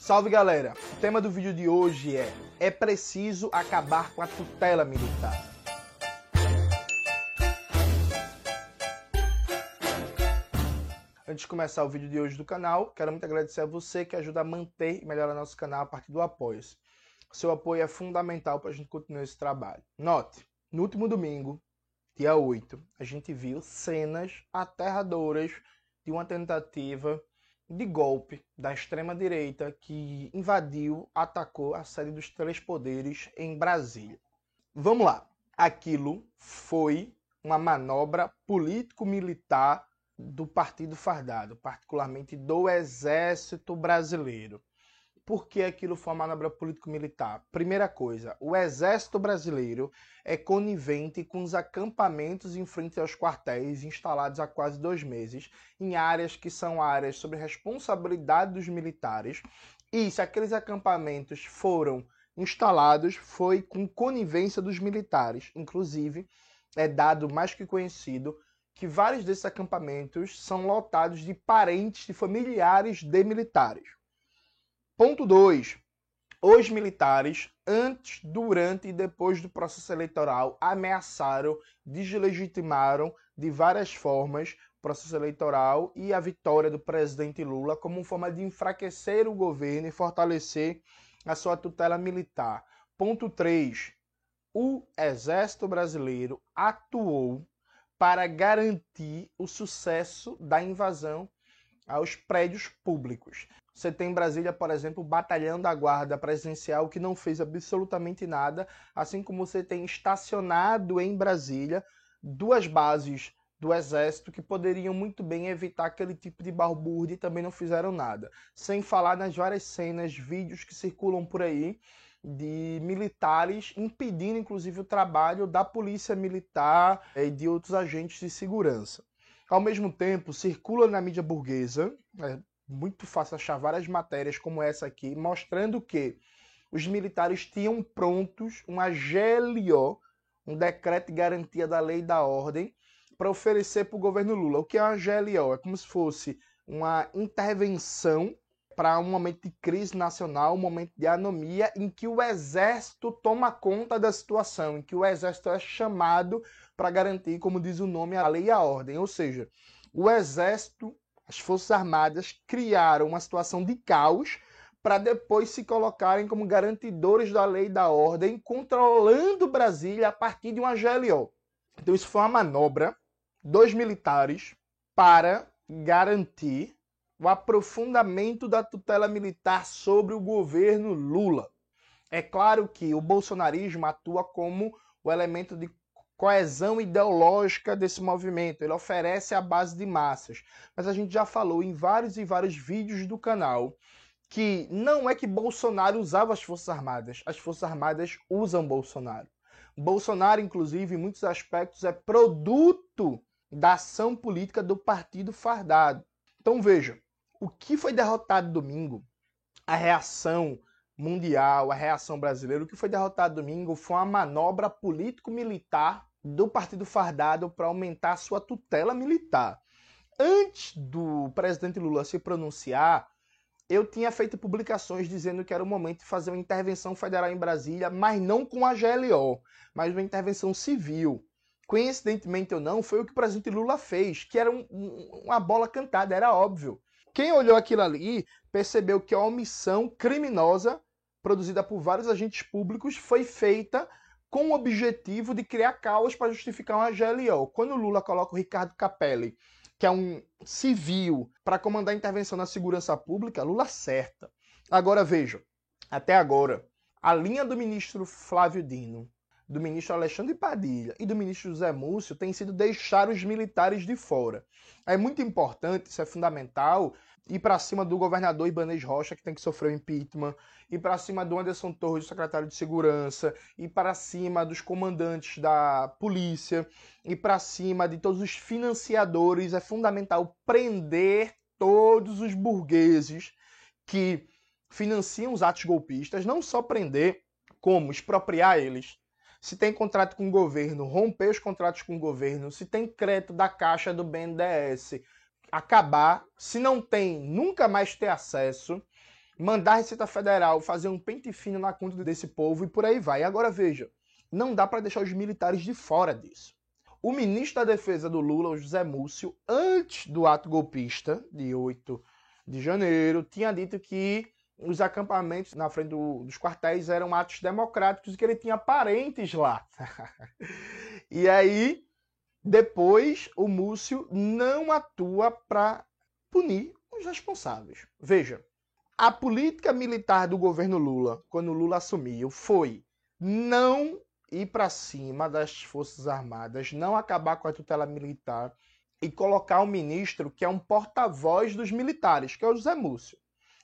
Salve galera! O tema do vídeo de hoje é É preciso acabar com a tutela militar. Antes de começar o vídeo de hoje do canal, quero muito agradecer a você que ajuda a manter e melhorar nosso canal a partir do apoio. Seu apoio é fundamental para a gente continuar esse trabalho. Note, no último domingo, dia 8, a gente viu cenas aterradoras de uma tentativa de golpe da extrema-direita que invadiu, atacou a sede dos três poderes em Brasília. Vamos lá. Aquilo foi uma manobra político-militar do Partido Fardado, particularmente do Exército Brasileiro. Por que aquilo foi uma manobra político-militar? Primeira coisa, o Exército Brasileiro é conivente com os acampamentos em frente aos quartéis instalados há quase dois meses, em áreas que são áreas sob responsabilidade dos militares. E se aqueles acampamentos foram instalados, foi com conivência dos militares. Inclusive, é dado mais que conhecido que vários desses acampamentos são lotados de parentes e familiares de militares. Ponto 2. Os militares, antes, durante e depois do processo eleitoral, ameaçaram, deslegitimaram de várias formas o processo eleitoral e a vitória do presidente Lula como forma de enfraquecer o governo e fortalecer a sua tutela militar. Ponto 3. O Exército Brasileiro atuou para garantir o sucesso da invasão aos prédios públicos. Você tem em Brasília, por exemplo, o Batalhão da Guarda Presidencial, que não fez absolutamente nada, assim como você tem estacionado em Brasília duas bases do Exército que poderiam muito bem evitar aquele tipo de balbúrdia e também não fizeram nada. Sem falar nas várias cenas, vídeos que circulam por aí de militares impedindo, inclusive, o trabalho da polícia militar e de outros agentes de segurança. Ao mesmo tempo, circula na mídia burguesa, é muito fácil achar várias matérias como essa aqui, mostrando que os militares tinham prontos uma GLO, um decreto de garantia da lei e da ordem, para oferecer para o governo Lula. O que é uma GLO? É como se fosse uma intervenção para um momento de crise nacional, um momento de anomia, em que o exército toma conta da situação, em que o exército é chamado para garantir, como diz o nome, a lei e a ordem. Ou seja, o Exército, as Forças Armadas criaram uma situação de caos para depois se colocarem como garantidores da lei e da ordem, controlando Brasília a partir de uma GLO. Então isso foi uma manobra dos militares para garantir o aprofundamento da tutela militar sobre o governo Lula. É claro que o bolsonarismo atua como o elemento de coesão ideológica desse movimento. Ele oferece a base de massas. Mas a gente já falou em vários e vários vídeos do canal que não é que Bolsonaro usava as Forças Armadas, as Forças Armadas usam Bolsonaro. Bolsonaro, inclusive, em muitos aspectos, é produto da ação política do partido fardado. Então veja, o que foi derrotado domingo, a reação mundial, a reação brasileira, o que foi derrotado domingo foi uma manobra político-militar do Partido Fardado para aumentar sua tutela militar. Antes do presidente Lula se pronunciar, eu tinha feito publicações dizendo que era o momento de fazer uma intervenção federal em Brasília, mas não com a GLO, mas uma intervenção civil. Coincidentemente ou não, foi o que o presidente Lula fez, que era um, uma bola cantada, era óbvio. Quem olhou aquilo ali percebeu que a omissão criminosa produzida por vários agentes públicos foi feita com o objetivo de criar caos para justificar uma GLO. Quando o Lula coloca o Ricardo Capelli, que é um civil, para comandar a intervenção na segurança pública, Lula acerta. Agora veja, até agora, a linha do ministro Flávio Dino, do ministro Alexandre Padilha e do ministro José Múcio tem sido deixar os militares de fora. É muito importante, isso é fundamental, ir para cima do governador Ibanez Rocha, que tem que sofrer o impeachment, ir para cima do Anderson Torres, secretário de Segurança, ir para cima dos comandantes da polícia, ir para cima de todos os financiadores. É fundamental prender todos os burgueses que financiam os atos golpistas, não só prender, como expropriar eles. Se tem contrato com o governo, romper os contratos com o governo, se tem crédito da Caixa do BNDES, acabar, se não tem, nunca mais ter acesso, mandar a Receita Federal fazer um pente fino na conta desse povo e por aí vai. Agora veja, não dá para deixar os militares de fora disso. O ministro da Defesa do Lula, José Múcio, antes do ato golpista de 8 de janeiro, tinha dito que os acampamentos na frente do, dos quartéis eram atos democráticos e que ele tinha parentes lá. e aí, depois, o Múcio não atua para punir os responsáveis. Veja, a política militar do governo Lula, quando Lula assumiu, foi não ir para cima das Forças Armadas, não acabar com a tutela militar e colocar um ministro que é um porta-voz dos militares, que é o José Múcio.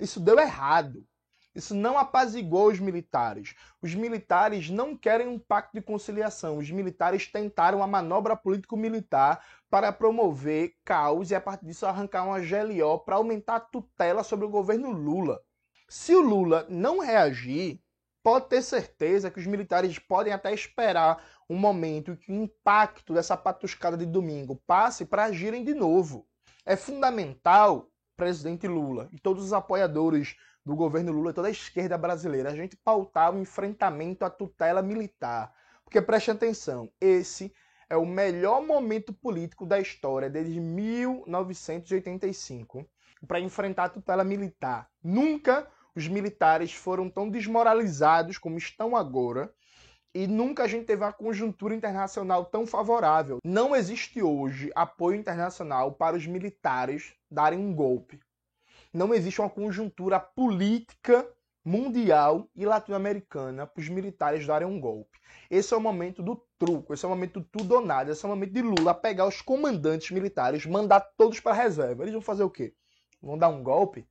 Isso deu errado. Isso não apaziguou os militares. Os militares não querem um pacto de conciliação. Os militares tentaram uma manobra político-militar para promover caos e, a partir disso, arrancar uma GLO para aumentar a tutela sobre o governo Lula. Se o Lula não reagir, pode ter certeza que os militares podem até esperar um momento que o impacto dessa patuscada de domingo passe para agirem de novo. É fundamental, presidente Lula e todos os apoiadores do governo Lula toda a esquerda brasileira, a gente pautar o enfrentamento à tutela militar. Porque preste atenção, esse é o melhor momento político da história desde 1985 para enfrentar a tutela militar. Nunca os militares foram tão desmoralizados como estão agora e nunca a gente teve uma conjuntura internacional tão favorável. Não existe hoje apoio internacional para os militares darem um golpe. Não existe uma conjuntura política mundial e latino-americana para os militares darem um golpe. Esse é o momento do truco, esse é o momento do tudo ou nada, esse é o momento de Lula pegar os comandantes militares, mandar todos para a reserva. Eles vão fazer o quê? Vão dar um golpe?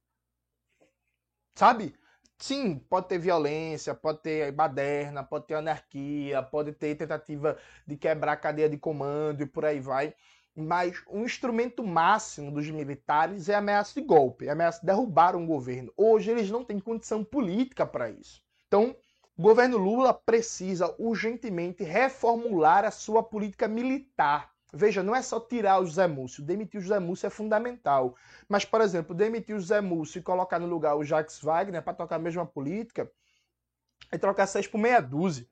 Sabe? Sim, pode ter violência, pode ter baderna, pode ter anarquia, pode ter tentativa de quebrar a cadeia de comando e por aí vai. Mas o um instrumento máximo dos militares é a ameaça de golpe, é a ameaça de derrubar um governo. Hoje eles não têm condição política para isso. Então, o governo Lula precisa urgentemente reformular a sua política militar. Veja, não é só tirar o José Múcio. Demitir o José Múcio é fundamental. Mas, por exemplo, demitir o José Múcio e colocar no lugar o Jacques Wagner para tocar a mesma política é trocar seis por meia dúzia.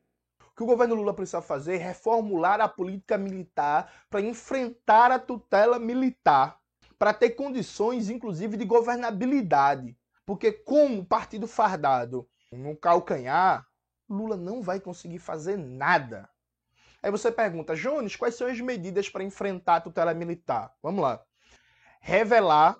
O que o governo Lula precisa fazer é reformular a política militar para enfrentar a tutela militar, para ter condições, inclusive, de governabilidade. Porque com o partido fardado no calcanhar, Lula não vai conseguir fazer nada. Aí você pergunta, Jones, quais são as medidas para enfrentar a tutela militar? Vamos lá. Revelar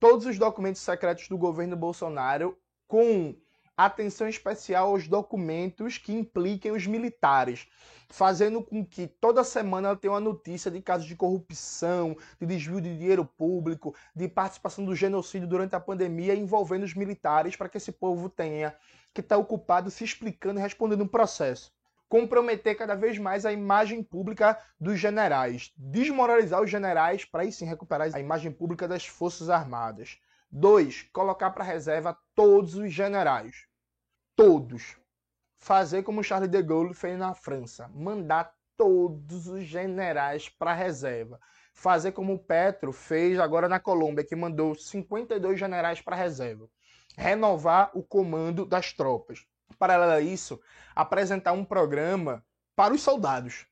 todos os documentos secretos do governo Bolsonaro com atenção especial aos documentos que impliquem os militares, fazendo com que toda semana tenha uma notícia de casos de corrupção, de desvio de dinheiro público, de participação do genocídio durante a pandemia envolvendo os militares, para que esse povo tenha que está ocupado se explicando e respondendo um processo. Comprometer cada vez mais a imagem pública dos generais. Desmoralizar os generais para aí sim recuperar a imagem pública das Forças Armadas. Dois, colocar para reserva todos os generais. Todos. Fazer como Charles de Gaulle fez na França. Mandar todos os generais para reserva. Fazer como o Petro fez agora na Colômbia, que mandou 52 generais para reserva renovar o comando das tropas. Paralelo a isso, apresentar um programa para os soldados,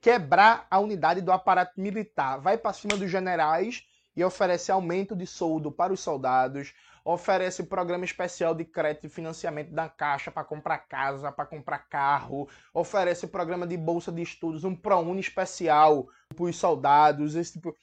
quebrar a unidade do aparato militar, vai para cima dos generais e oferece aumento de soldo para os soldados, oferece programa especial de crédito e financiamento da Caixa para comprar casa, para comprar carro, oferece programa de bolsa de estudos, um ProUni especial para os soldados, esse tipo...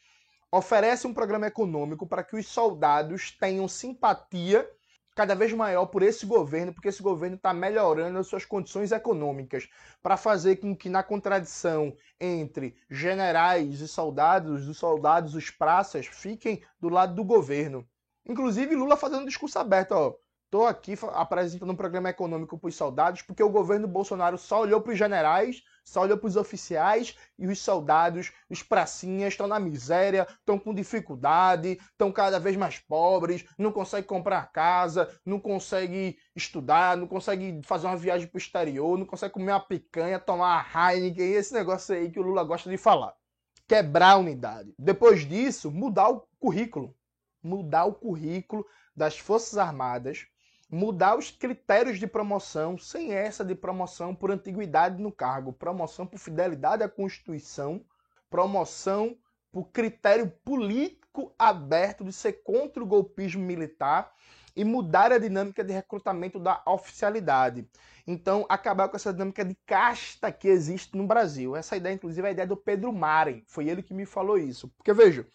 oferece um programa econômico para que os soldados tenham simpatia cada vez maior por esse governo, porque esse governo está melhorando as suas condições econômicas para fazer com que, na contradição entre generais e soldados, os soldados, os praças, fiquem do lado do governo. Inclusive, Lula fazendo um discurso aberto, ó. Estou aqui apresentando um programa econômico para os soldados, porque o governo Bolsonaro só olhou para os generais, só olhou para os oficiais e os soldados, os pracinhas, estão na miséria, estão com dificuldade, estão cada vez mais pobres, não conseguem comprar casa, não conseguem estudar, não conseguem fazer uma viagem para o exterior, não conseguem comer uma picanha, tomar uma Heineken, esse negócio aí que o Lula gosta de falar. Quebrar a unidade. Depois disso, mudar o currículo. Mudar o currículo das Forças Armadas mudar os critérios de promoção, sem essa de promoção por antiguidade no cargo, promoção por fidelidade à Constituição, promoção por critério político aberto de ser contra o golpismo militar e mudar a dinâmica de recrutamento da oficialidade. Então, acabar com essa dinâmica de casta que existe no Brasil. Essa ideia, inclusive, é a ideia do Pedro Maren. Foi ele que me falou isso. Porque, veja,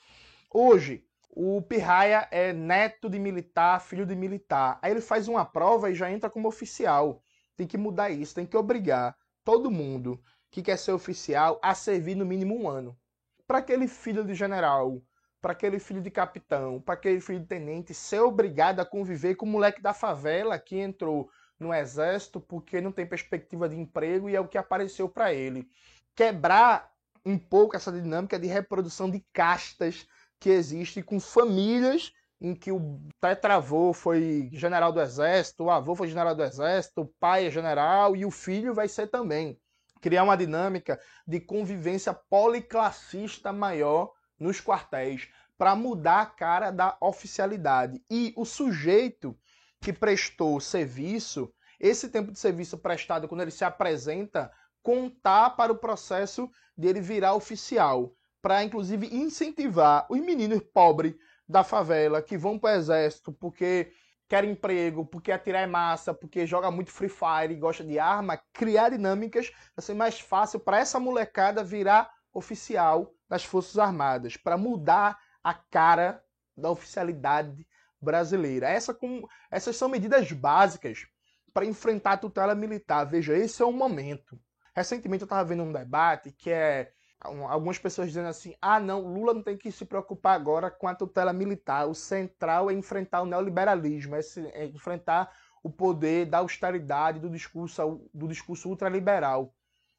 hoje o Pirraia é neto de militar, filho de militar. Aí ele faz uma prova e já entra como oficial. Tem que mudar isso, tem que obrigar todo mundo que quer ser oficial a servir no mínimo um ano. Para aquele filho de general, para aquele filho de capitão, para aquele filho de tenente ser obrigado a conviver com o moleque da favela que entrou no exército porque não tem perspectiva de emprego e é o que apareceu para ele. Quebrar um pouco essa dinâmica de reprodução de castas que existe com famílias em que o tetravô foi general do exército, o avô foi general do exército, o pai é general e o filho vai ser também. Criar uma dinâmica de convivência policlassista maior nos quartéis para mudar a cara da oficialidade. E o sujeito que prestou serviço, esse tempo de serviço prestado, quando ele se apresenta, contar para o processo de ele virar oficial para inclusive incentivar os meninos pobres da favela que vão para o exército porque querem emprego, porque atirar é massa, porque joga muito Free Fire e gosta de arma, criar dinâmicas ser mais fácil para essa molecada virar oficial das Forças Armadas, para mudar a cara da oficialidade brasileira. Essa com, essas são medidas básicas para enfrentar a tutela militar. Veja, esse é o momento. Recentemente eu estava vendo um debate que é algumas pessoas dizendo assim: ah, não, Lula não tem que se preocupar agora com a tutela militar. O central é enfrentar o neoliberalismo, é, se, é enfrentar o poder da austeridade, do discurso, do discurso ultraliberal.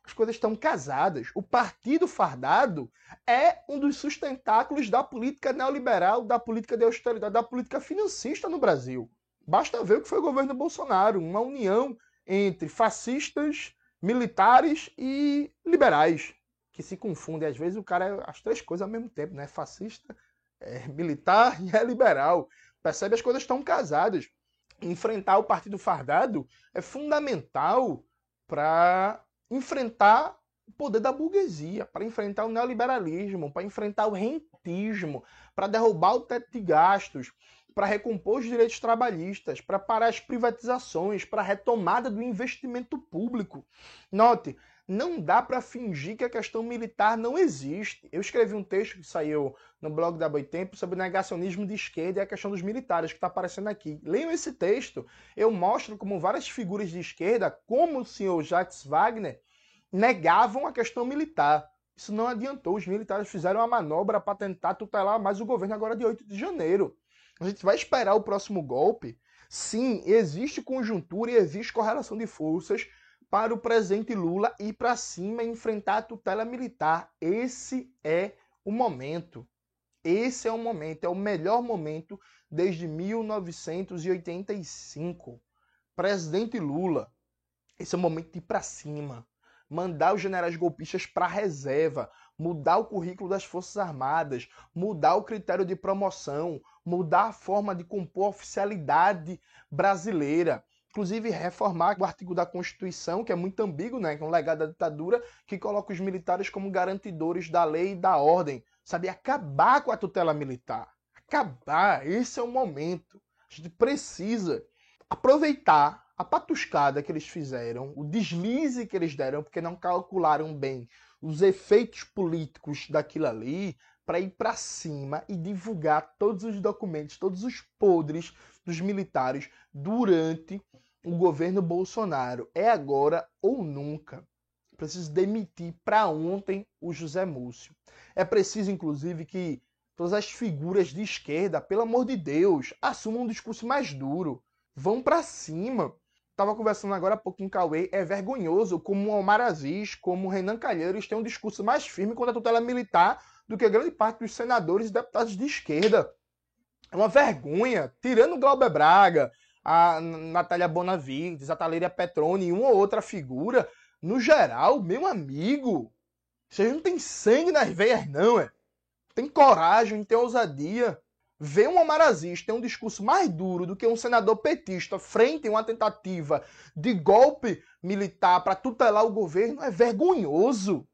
As coisas estão casadas. O partido fardado é um dos sustentáculos da política neoliberal, da política de austeridade, da política financista no Brasil. Basta ver o que foi o governo Bolsonaro uma união entre fascistas, militares e liberais que se confundem. Às vezes o cara é as três coisas ao mesmo tempo, né? Fascista, é militar e é liberal. Percebe? As coisas estão casadas. Enfrentar o partido fardado é fundamental para enfrentar o poder da burguesia, para enfrentar o neoliberalismo, para enfrentar o rentismo, para derrubar o teto de gastos, para recompor os direitos trabalhistas, para parar as privatizações, para a retomada do investimento público. Note, não dá para fingir que a questão militar não existe. Eu escrevi um texto que saiu no blog da Boitempo sobre negacionismo de esquerda e a questão dos militares, que está aparecendo aqui. Leiam esse texto. Eu mostro como várias figuras de esquerda, como o senhor Jacques Wagner, negavam a questão militar. Isso não adiantou. Os militares fizeram uma manobra para tentar tutelar mais o governo agora de 8 de janeiro. A gente vai esperar o próximo golpe. Sim, existe conjuntura e existe correlação de forças para o presidente Lula ir para cima e enfrentar a tutela militar. Esse é o momento. Esse é o momento, é o melhor momento desde 1985. Presidente Lula, esse é o momento de ir para cima, mandar os generais golpistas para a reserva, mudar o currículo das Forças Armadas, mudar o critério de promoção, mudar a forma de compor a oficialidade brasileira inclusive reformar o artigo da Constituição, que é muito ambíguo, né, que é um legado da ditadura, que coloca os militares como garantidores da lei e da ordem, sabe? Acabar com a tutela militar. Acabar. Esse é o momento. A gente precisa aproveitar a patuscada que eles fizeram, o deslize que eles deram, porque não calcularam bem os efeitos políticos daquilo ali, para ir para cima e divulgar todos os documentos, todos os podres dos militares durante o governo Bolsonaro. É agora ou nunca. Preciso demitir para ontem o José Múcio. É preciso, inclusive, que todas as figuras de esquerda, pelo amor de Deus, assumam um discurso mais duro. Vão para cima. Estava conversando agora há pouco com o Cauê. É vergonhoso como o Omar Aziz, como o Renan Calheiros têm um discurso mais firme contra a tutela militar do que grande parte dos senadores e deputados de esquerda. É uma vergonha. Tirando o Glauber Braga, a Natália Bonavides, a Taleiria Petroni e uma ou outra figura, no geral, meu amigo, vocês não tem sangue nas veias, não, é? Tem coragem, tem ousadia. ver um Omar Aziz ter um discurso mais duro do que um senador petista frente a uma tentativa de golpe militar para tutelar o governo é vergonhoso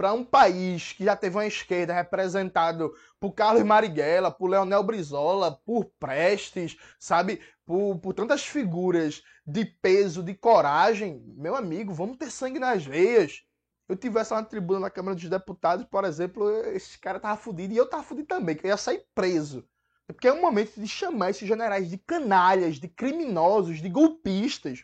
para um país que já teve uma esquerda representado por Carlos Marighella, por Leonel Brizola, por Prestes, sabe, por, por tantas figuras de peso, de coragem, meu amigo, vamos ter sangue nas veias. Eu tivesse lá na tribuna na Câmara dos Deputados, por exemplo, esse cara tava fudido e eu tava fudido também, que eu ia sair preso. Porque é um momento de chamar esses generais de canalhas, de criminosos, de golpistas.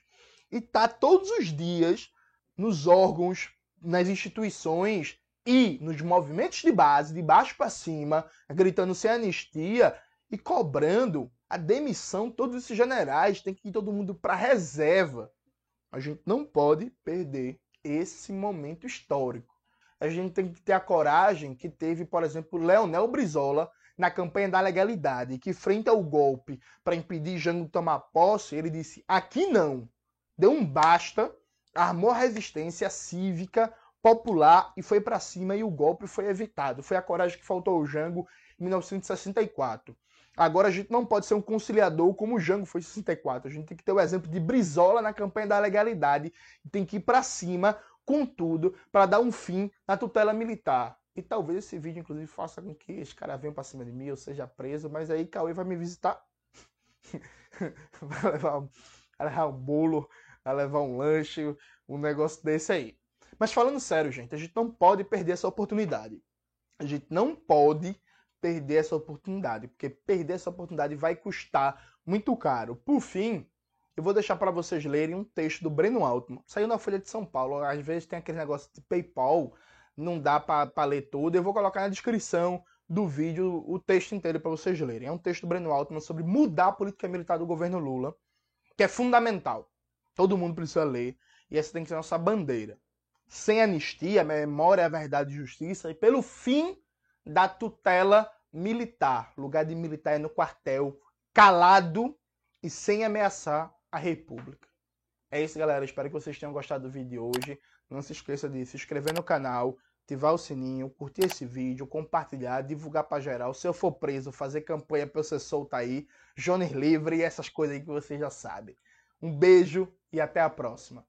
E tá todos os dias nos órgãos, nas instituições e nos movimentos de base, de baixo para cima, gritando sem anistia e cobrando a demissão de todos esses generais. Tem que ir todo mundo para reserva. A gente não pode perder esse momento histórico. A gente tem que ter a coragem que teve, por exemplo, Leonel Brizola na campanha da legalidade, que frente ao golpe para impedir Jango tomar posse, ele disse: aqui não. Deu um basta, armou a resistência cívica, popular e foi para cima e o golpe foi evitado. Foi a coragem que faltou ao Jango em 1964. Agora a gente não pode ser um conciliador como o Jango foi em 64. A gente tem que ter o exemplo de Brizola na campanha da legalidade e tem que ir para cima com tudo para dar um fim na tutela militar. E talvez esse vídeo, inclusive, faça com que esse cara venha pra cima de mim, eu seja preso, mas aí Cauê vai me visitar. vai, levar, vai levar um bolo, vai levar um lanche, um negócio desse aí. Mas falando sério, gente, a gente não pode perder essa oportunidade. A gente não pode perder essa oportunidade, porque perder essa oportunidade vai custar muito caro. Por fim, eu vou deixar para vocês lerem um texto do Breno Altman. Saiu na Folha de São Paulo. Às vezes tem aquele negócio de PayPal não dá para ler tudo. Eu vou colocar na descrição do vídeo o texto inteiro para vocês lerem. É um texto do Breno Altman sobre mudar a política militar do governo Lula, que é fundamental. Todo mundo precisa ler e essa tem que ser a nossa bandeira. Sem anistia, memória, a verdade e justiça e pelo fim da tutela militar. lugar de militar é no quartel, calado e sem ameaçar a república. É isso, galera. Espero que vocês tenham gostado do vídeo de hoje. Não se esqueça de se inscrever no canal, ativar o sininho, curtir esse vídeo, compartilhar, divulgar para geral. Se eu for preso, fazer campanha para ser solto aí, Jones livre e essas coisas aí que você já sabe. Um beijo e até a próxima.